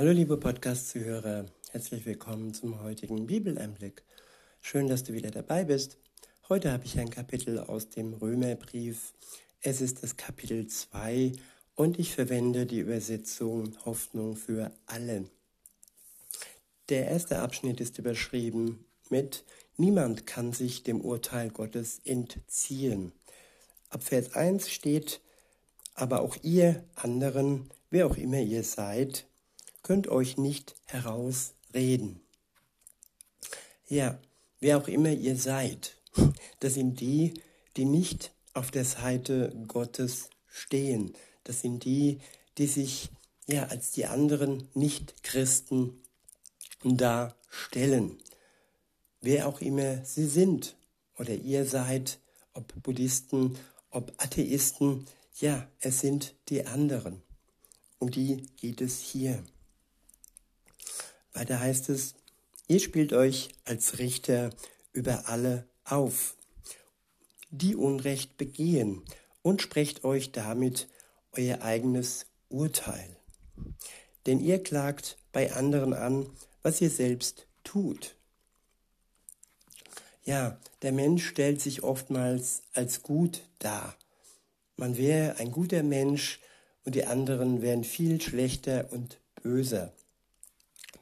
Hallo liebe Podcast-Zuhörer, herzlich willkommen zum heutigen Bibeleinblick. Schön, dass du wieder dabei bist. Heute habe ich ein Kapitel aus dem Römerbrief. Es ist das Kapitel 2 und ich verwende die Übersetzung Hoffnung für alle. Der erste Abschnitt ist überschrieben mit Niemand kann sich dem Urteil Gottes entziehen. Ab Vers 1 steht, aber auch ihr anderen, wer auch immer ihr seid, könnt euch nicht herausreden. Ja, wer auch immer ihr seid, das sind die, die nicht auf der Seite Gottes stehen. Das sind die, die sich ja als die anderen Nicht-Christen darstellen. Wer auch immer sie sind oder ihr seid, ob Buddhisten, ob Atheisten, ja, es sind die anderen. Um die geht es hier. Weiter heißt es, ihr spielt euch als Richter über alle auf, die Unrecht begehen und sprecht euch damit euer eigenes Urteil. Denn ihr klagt bei anderen an, was ihr selbst tut. Ja, der Mensch stellt sich oftmals als gut dar. Man wäre ein guter Mensch und die anderen wären viel schlechter und böser.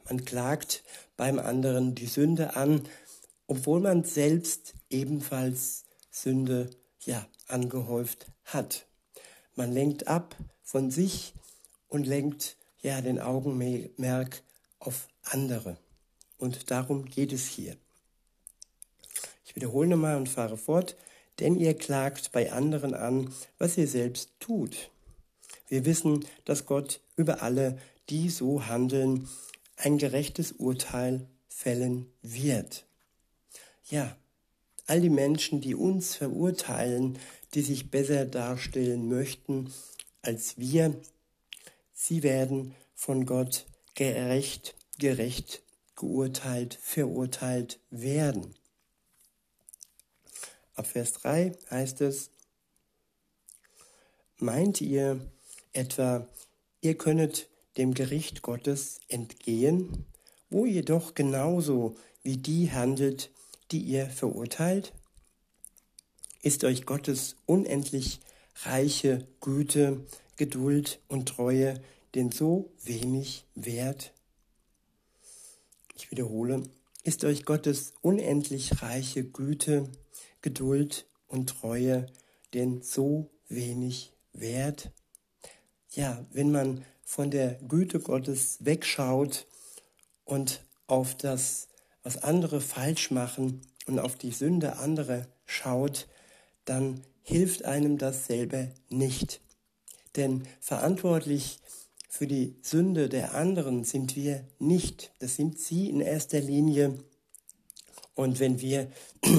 Man klagt beim anderen die Sünde an, obwohl man selbst ebenfalls Sünde ja angehäuft hat. Man lenkt ab von sich und lenkt ja den Augenmerk auf andere. Und darum geht es hier. Ich wiederhole nochmal und fahre fort, denn ihr klagt bei anderen an, was ihr selbst tut. Wir wissen, dass Gott über alle, die so handeln, ein gerechtes Urteil fällen wird. Ja, all die Menschen, die uns verurteilen, die sich besser darstellen möchten als wir, sie werden von Gott gerecht, gerecht geurteilt, verurteilt werden. Ab Vers 3 heißt es, meint ihr etwa, ihr könnet dem Gericht Gottes entgehen, wo ihr doch genauso wie die handelt, die ihr verurteilt? Ist euch Gottes unendlich reiche Güte, Geduld und Treue denn so wenig wert? Ich wiederhole, ist euch Gottes unendlich reiche Güte, Geduld und Treue denn so wenig wert? Ja, wenn man von der Güte Gottes wegschaut und auf das, was andere falsch machen und auf die Sünde anderer schaut, dann hilft einem das selber nicht. Denn verantwortlich für die Sünde der anderen sind wir nicht. Das sind sie in erster Linie. Und wenn wir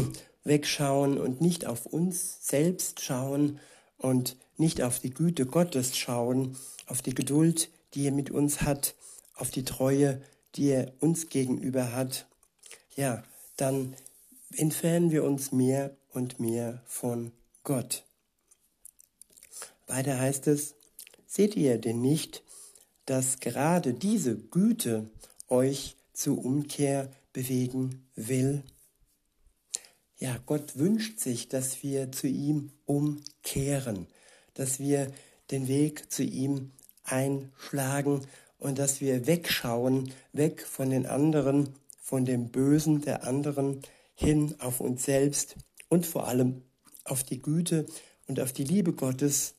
wegschauen und nicht auf uns selbst schauen und nicht auf die Güte Gottes schauen, auf die Geduld, die er mit uns hat, auf die Treue, die er uns gegenüber hat, ja, dann entfernen wir uns mehr und mehr von Gott. Weiter heißt es, seht ihr denn nicht, dass gerade diese Güte euch zur Umkehr bewegen will? Ja, Gott wünscht sich, dass wir zu ihm umkehren, dass wir den Weg zu ihm einschlagen und dass wir wegschauen, weg von den anderen, von dem Bösen der anderen, hin auf uns selbst und vor allem auf die Güte und auf die Liebe Gottes,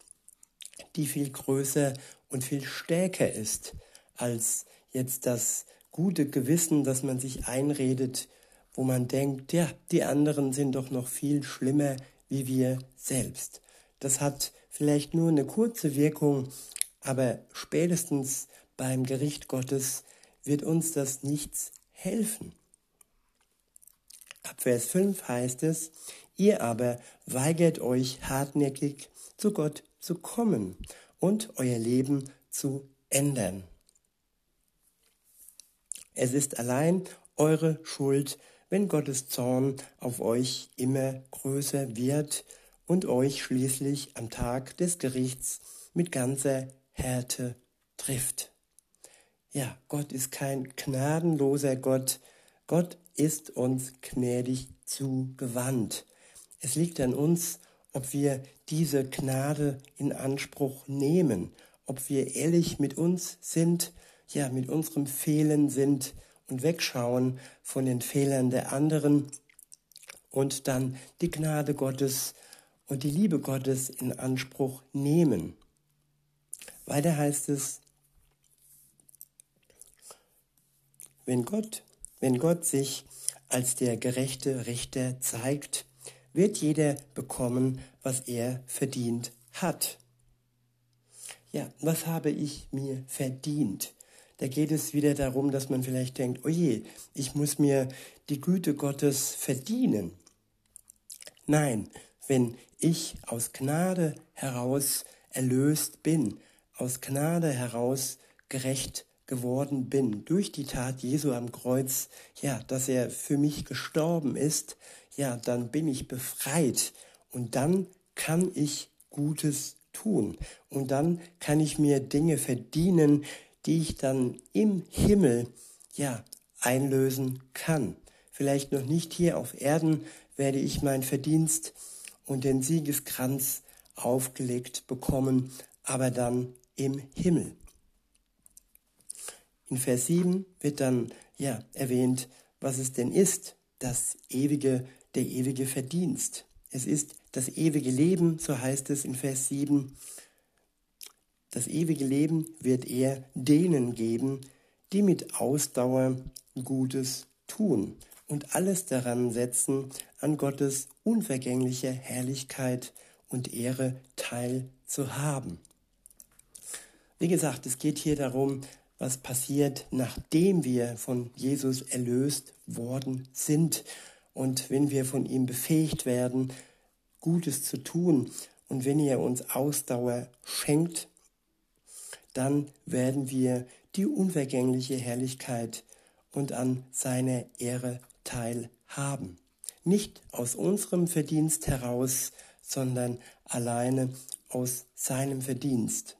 die viel größer und viel stärker ist als jetzt das gute Gewissen, das man sich einredet, wo man denkt, ja, die anderen sind doch noch viel schlimmer wie wir selbst. Das hat vielleicht nur eine kurze Wirkung, aber spätestens beim Gericht Gottes wird uns das nichts helfen. Ab Vers 5 heißt es, ihr aber weigert euch hartnäckig zu Gott zu kommen und euer Leben zu ändern. Es ist allein eure Schuld, wenn Gottes Zorn auf euch immer größer wird und euch schließlich am Tag des Gerichts mit ganzer Härte trifft. Ja, Gott ist kein gnadenloser Gott. Gott ist uns gnädig zugewandt. Es liegt an uns, ob wir diese Gnade in Anspruch nehmen, ob wir ehrlich mit uns sind, ja, mit unserem Fehlen sind und wegschauen von den Fehlern der anderen und dann die Gnade Gottes und die Liebe Gottes in Anspruch nehmen. Weiter heißt es, wenn Gott, wenn Gott sich als der gerechte Richter zeigt, wird jeder bekommen, was er verdient hat. Ja, was habe ich mir verdient? Da geht es wieder darum, dass man vielleicht denkt, oh ich muss mir die Güte Gottes verdienen. Nein, wenn ich aus Gnade heraus erlöst bin, aus Gnade heraus gerecht geworden bin, durch die Tat Jesu am Kreuz, ja, dass er für mich gestorben ist, ja, dann bin ich befreit und dann kann ich Gutes tun und dann kann ich mir Dinge verdienen, die ich dann im Himmel, ja, einlösen kann. Vielleicht noch nicht hier auf Erden, werde ich mein Verdienst und den Siegeskranz aufgelegt bekommen, aber dann im Himmel. In Vers 7 wird dann ja erwähnt, was es denn ist, das ewige, der ewige Verdienst. Es ist das ewige Leben, so heißt es in Vers 7. Das ewige Leben wird er denen geben, die mit Ausdauer Gutes tun und alles daran setzen, an Gottes unvergänglicher Herrlichkeit und Ehre teil zu haben. Wie gesagt, es geht hier darum, was passiert, nachdem wir von Jesus erlöst worden sind und wenn wir von ihm befähigt werden, Gutes zu tun und wenn er uns Ausdauer schenkt, dann werden wir die unvergängliche Herrlichkeit und an seiner Ehre teilhaben. Nicht aus unserem Verdienst heraus, sondern alleine aus seinem Verdienst.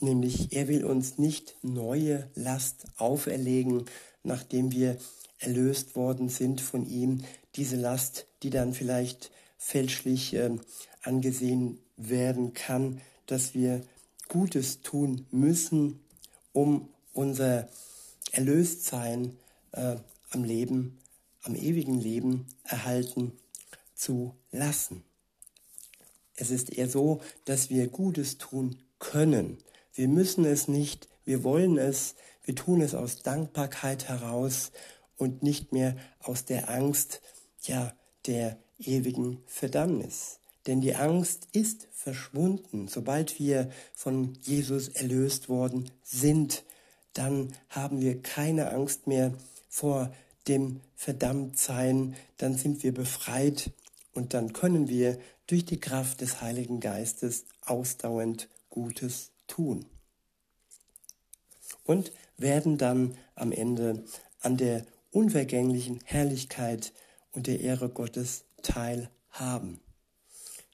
Nämlich er will uns nicht neue Last auferlegen, nachdem wir erlöst worden sind von ihm. Diese Last, die dann vielleicht fälschlich äh, angesehen werden kann, dass wir Gutes tun müssen, um unser Erlöstsein äh, am Leben, am ewigen Leben erhalten zu lassen. Es ist eher so, dass wir Gutes tun können. Wir müssen es nicht, wir wollen es, wir tun es aus Dankbarkeit heraus und nicht mehr aus der Angst, ja, der ewigen Verdammnis. Denn die Angst ist verschwunden. Sobald wir von Jesus erlöst worden sind, dann haben wir keine Angst mehr vor dem Verdammtsein, dann sind wir befreit und dann können wir durch die Kraft des Heiligen Geistes ausdauernd Gutes tun. Und werden dann am Ende an der unvergänglichen Herrlichkeit und der Ehre Gottes teilhaben.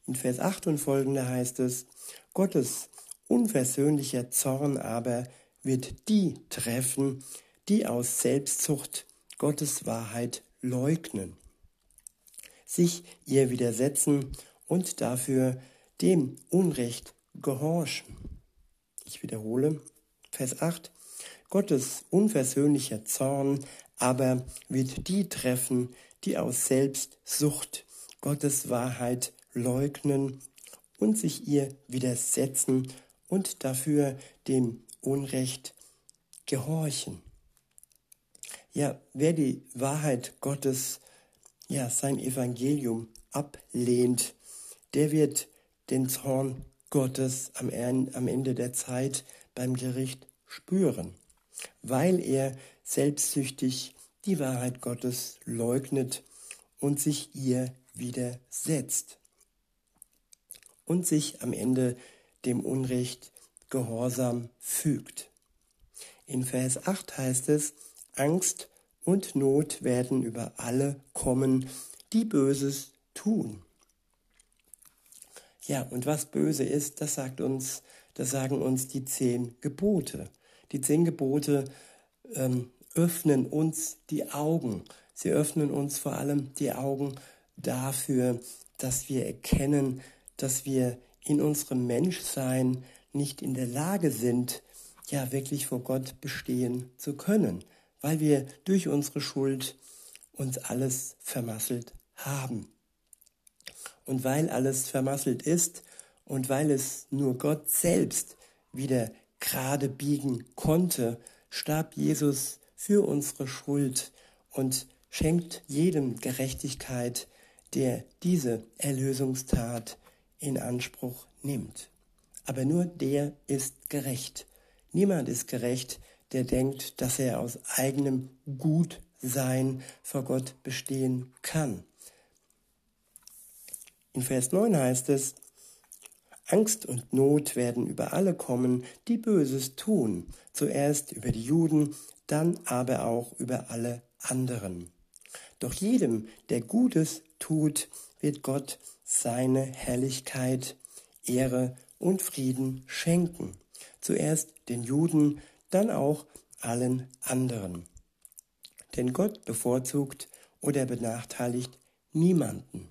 In Vers 8 und folgende heißt es, Gottes unversöhnlicher Zorn aber wird die treffen, die aus Selbstzucht Gottes Wahrheit leugnen, sich ihr widersetzen und dafür dem Unrecht gehorchen. Ich wiederhole, Vers 8, Gottes unversöhnlicher Zorn aber wird die treffen, die aus Selbstsucht Gottes Wahrheit leugnen und sich ihr widersetzen und dafür dem Unrecht gehorchen. Ja, wer die Wahrheit Gottes, ja, sein Evangelium ablehnt, der wird den Zorn Gottes am, Ende der Zeit beim Gericht spüren, weil er selbstsüchtig die Wahrheit Gottes leugnet und sich ihr widersetzt und sich am Ende dem Unrecht Gehorsam fügt. In Vers 8 heißt es, Angst und Not werden über alle kommen, die Böses tun. Ja, und was böse ist, das sagt uns Das sagen uns die zehn Gebote. Die zehn Gebote ähm, öffnen uns die Augen. Sie öffnen uns vor allem die Augen dafür, dass wir erkennen, dass wir in unserem Menschsein nicht in der Lage sind, ja wirklich vor Gott bestehen zu können, weil wir durch unsere Schuld uns alles vermasselt haben. Und weil alles vermasselt ist und weil es nur Gott selbst wieder gerade biegen konnte, starb Jesus für unsere Schuld und schenkt jedem Gerechtigkeit, der diese Erlösungstat in Anspruch nimmt. Aber nur der ist gerecht. Niemand ist gerecht, der denkt, dass er aus eigenem Gutsein vor Gott bestehen kann. In Vers 9 heißt es, Angst und Not werden über alle kommen, die Böses tun, zuerst über die Juden, dann aber auch über alle anderen. Doch jedem, der Gutes tut, wird Gott seine Herrlichkeit, Ehre und Frieden schenken. Zuerst den Juden, dann auch allen anderen. Denn Gott bevorzugt oder benachteiligt niemanden.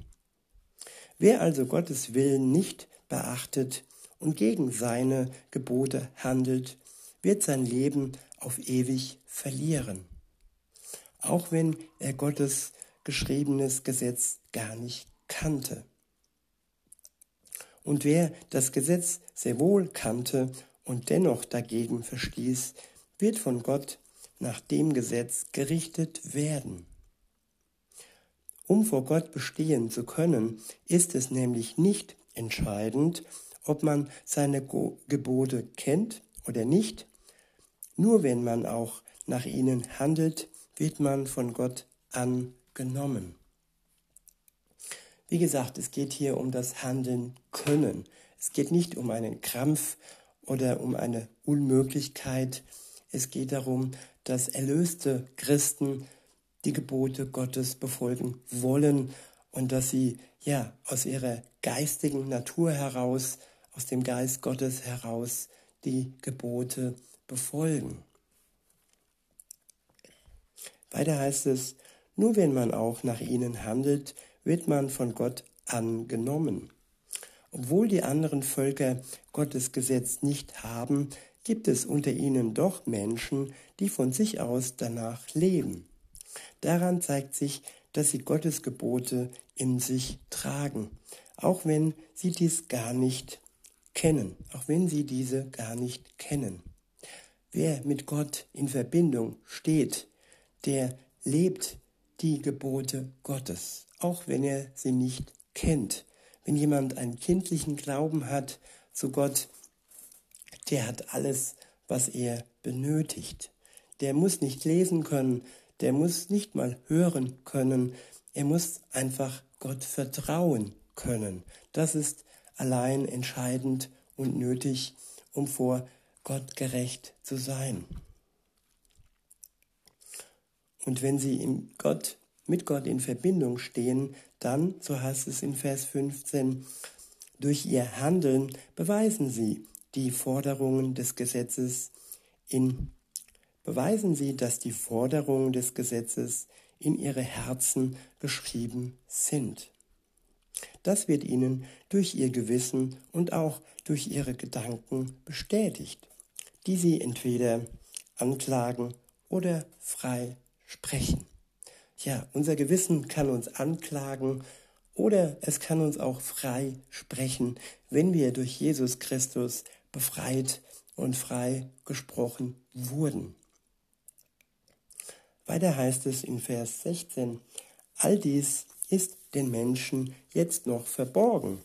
Wer also Gottes Willen nicht beachtet und gegen seine Gebote handelt, wird sein Leben auf ewig verlieren. Auch wenn er Gottes geschriebenes Gesetz gar nicht kannte. Und wer das Gesetz sehr wohl kannte und dennoch dagegen verstieß, wird von Gott nach dem Gesetz gerichtet werden. Um vor Gott bestehen zu können, ist es nämlich nicht entscheidend, ob man seine Gebote kennt oder nicht. Nur wenn man auch nach ihnen handelt, wird man von Gott angenommen. Wie gesagt, es geht hier um das Handeln können. Es geht nicht um einen Krampf oder um eine Unmöglichkeit. Es geht darum, dass erlöste Christen die Gebote Gottes befolgen wollen und dass sie ja aus ihrer geistigen Natur heraus, aus dem Geist Gottes heraus die Gebote befolgen. Weiter heißt es, nur wenn man auch nach ihnen handelt, wird man von Gott angenommen. Obwohl die anderen Völker Gottes Gesetz nicht haben, gibt es unter ihnen doch Menschen, die von sich aus danach leben. Daran zeigt sich, dass sie Gottes Gebote in sich tragen, auch wenn sie dies gar nicht kennen, auch wenn sie diese gar nicht kennen. Wer mit Gott in Verbindung steht, der lebt die Gebote Gottes auch wenn er sie nicht kennt. Wenn jemand einen kindlichen Glauben hat zu Gott, der hat alles, was er benötigt. Der muss nicht lesen können, der muss nicht mal hören können, er muss einfach Gott vertrauen können. Das ist allein entscheidend und nötig, um vor Gott gerecht zu sein. Und wenn Sie in Gott mit Gott in Verbindung stehen, dann, so heißt es in Vers 15, durch ihr Handeln beweisen sie die Forderungen des Gesetzes in beweisen sie, dass die Forderungen des Gesetzes in ihre Herzen geschrieben sind. Das wird ihnen durch ihr Gewissen und auch durch ihre Gedanken bestätigt, die sie entweder anklagen oder frei sprechen. Ja, unser Gewissen kann uns anklagen oder es kann uns auch frei sprechen, wenn wir durch Jesus Christus befreit und frei gesprochen wurden. Weiter heißt es in Vers 16, all dies ist den Menschen jetzt noch verborgen,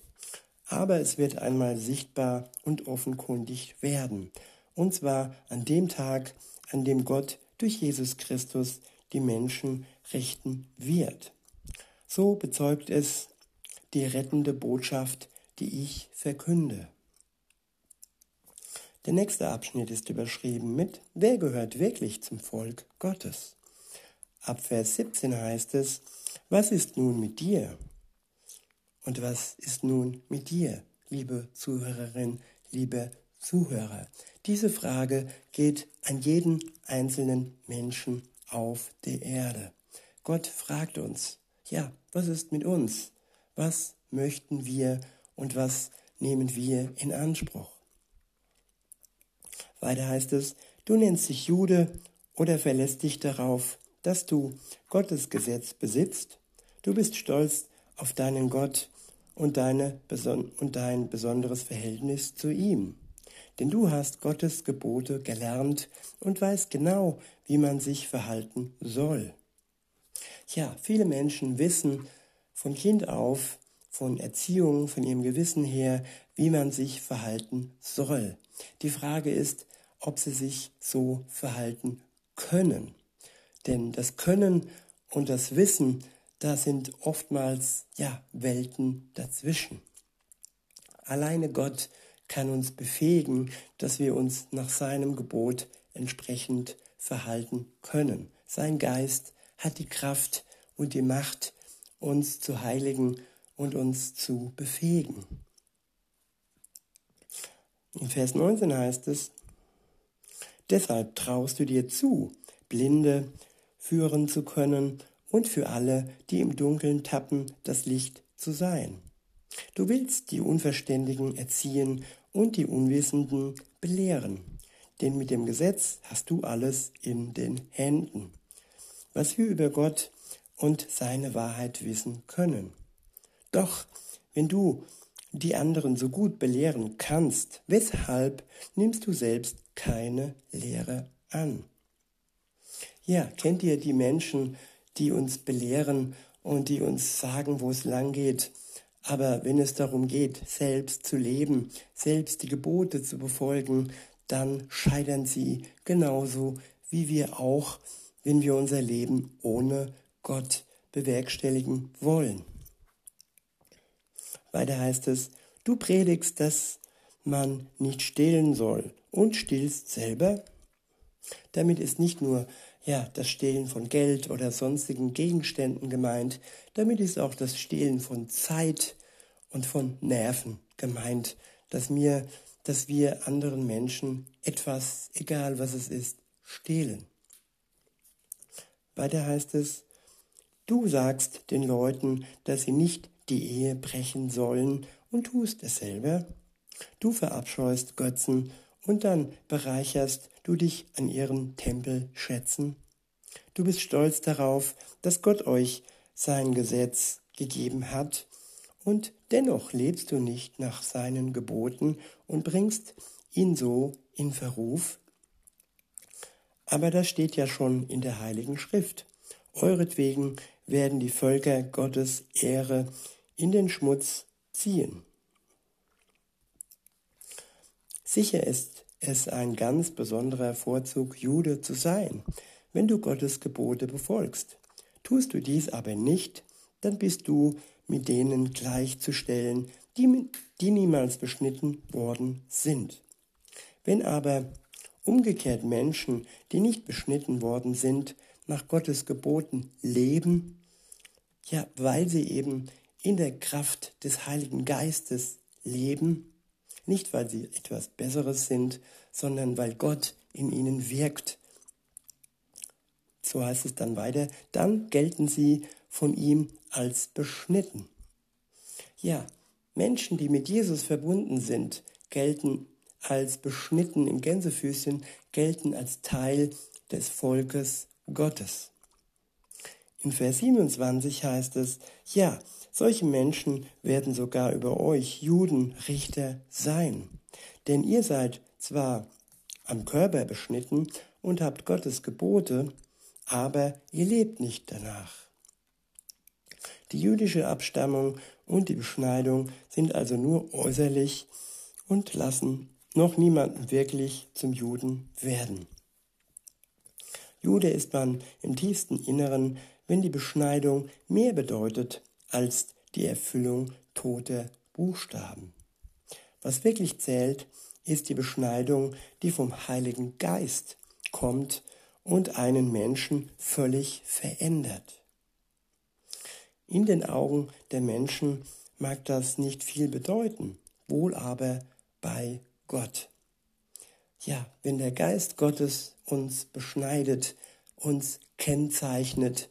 aber es wird einmal sichtbar und offenkundig werden, und zwar an dem Tag, an dem Gott durch Jesus Christus die Menschen richten wird. So bezeugt es die rettende Botschaft, die ich verkünde. Der nächste Abschnitt ist überschrieben mit Wer gehört wirklich zum Volk Gottes? Ab Vers 17 heißt es, was ist nun mit dir? Und was ist nun mit dir, liebe Zuhörerin, liebe Zuhörer, diese Frage geht an jeden einzelnen Menschen auf der Erde. Gott fragt uns, ja, was ist mit uns? Was möchten wir und was nehmen wir in Anspruch? Weiter heißt es, du nennst dich Jude oder verlässt dich darauf, dass du Gottes Gesetz besitzt. Du bist stolz auf deinen Gott und, deine, und dein besonderes Verhältnis zu ihm. Denn du hast Gottes Gebote gelernt und weißt genau, wie man sich verhalten soll. Ja, viele Menschen wissen von Kind auf, von Erziehung, von ihrem Gewissen her, wie man sich verhalten soll. Die Frage ist, ob sie sich so verhalten können. Denn das Können und das Wissen, da sind oftmals ja Welten dazwischen. Alleine Gott kann uns befähigen, dass wir uns nach seinem Gebot entsprechend verhalten können. Sein Geist hat die Kraft und die Macht, uns zu heiligen und uns zu befähigen. In Vers 19 heißt es, deshalb traust du dir zu, Blinde führen zu können und für alle, die im Dunkeln tappen, das Licht zu sein. Du willst die Unverständigen erziehen und die Unwissenden belehren, denn mit dem Gesetz hast du alles in den Händen, was wir über Gott und seine Wahrheit wissen können. Doch wenn du die anderen so gut belehren kannst, weshalb nimmst du selbst keine Lehre an? Ja, kennt ihr die Menschen, die uns belehren und die uns sagen, wo es lang geht? Aber wenn es darum geht, selbst zu leben, selbst die Gebote zu befolgen, dann scheitern sie genauso wie wir auch, wenn wir unser Leben ohne Gott bewerkstelligen wollen. Weiter heißt es, du predigst, dass man nicht stehlen soll und stillst selber. Damit ist nicht nur ja, das Stehlen von Geld oder sonstigen Gegenständen gemeint, damit ist auch das Stehlen von Zeit und von Nerven gemeint, dass mir, dass wir anderen Menschen etwas, egal was es ist, stehlen. Weiter heißt es, Du sagst den Leuten, dass sie nicht die Ehe brechen sollen und tust es selber. Du verabscheust Götzen und dann bereicherst du dich an ihren Tempelschätzen. Du bist stolz darauf, dass Gott euch sein Gesetz gegeben hat und dennoch lebst du nicht nach seinen Geboten und bringst ihn so in Verruf. Aber das steht ja schon in der Heiligen Schrift. Euretwegen werden die Völker Gottes Ehre in den Schmutz ziehen. Sicher ist es ein ganz besonderer Vorzug, Jude zu sein, wenn du Gottes Gebote befolgst. Tust du dies aber nicht, dann bist du mit denen gleichzustellen, die, die niemals beschnitten worden sind. Wenn aber umgekehrt Menschen, die nicht beschnitten worden sind, nach Gottes Geboten leben, ja, weil sie eben in der Kraft des Heiligen Geistes leben, nicht weil sie etwas Besseres sind, sondern weil Gott in ihnen wirkt. So heißt es dann weiter, dann gelten sie von ihm als beschnitten. Ja, Menschen, die mit Jesus verbunden sind, gelten als beschnitten im Gänsefüßchen, gelten als Teil des Volkes Gottes. In Vers 27 heißt es, ja, solche Menschen werden sogar über euch Juden Richter sein. Denn ihr seid zwar am Körper beschnitten und habt Gottes Gebote, aber ihr lebt nicht danach. Die jüdische Abstammung und die Beschneidung sind also nur äußerlich und lassen noch niemanden wirklich zum Juden werden. Jude ist man im tiefsten Inneren, wenn die Beschneidung mehr bedeutet als die Erfüllung toter Buchstaben. Was wirklich zählt, ist die Beschneidung, die vom Heiligen Geist kommt und einen Menschen völlig verändert. In den Augen der Menschen mag das nicht viel bedeuten, wohl aber bei Gott. ja, wenn der Geist Gottes uns beschneidet, uns kennzeichnet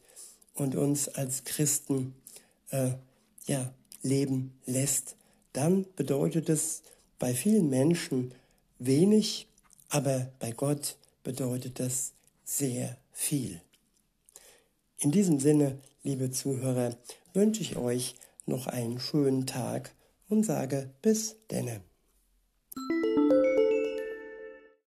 und uns als Christen äh, ja, leben lässt, dann bedeutet es bei vielen Menschen wenig, aber bei Gott bedeutet das sehr viel. In diesem Sinne, liebe Zuhörer, wünsche ich euch noch einen schönen Tag und sage bis denne.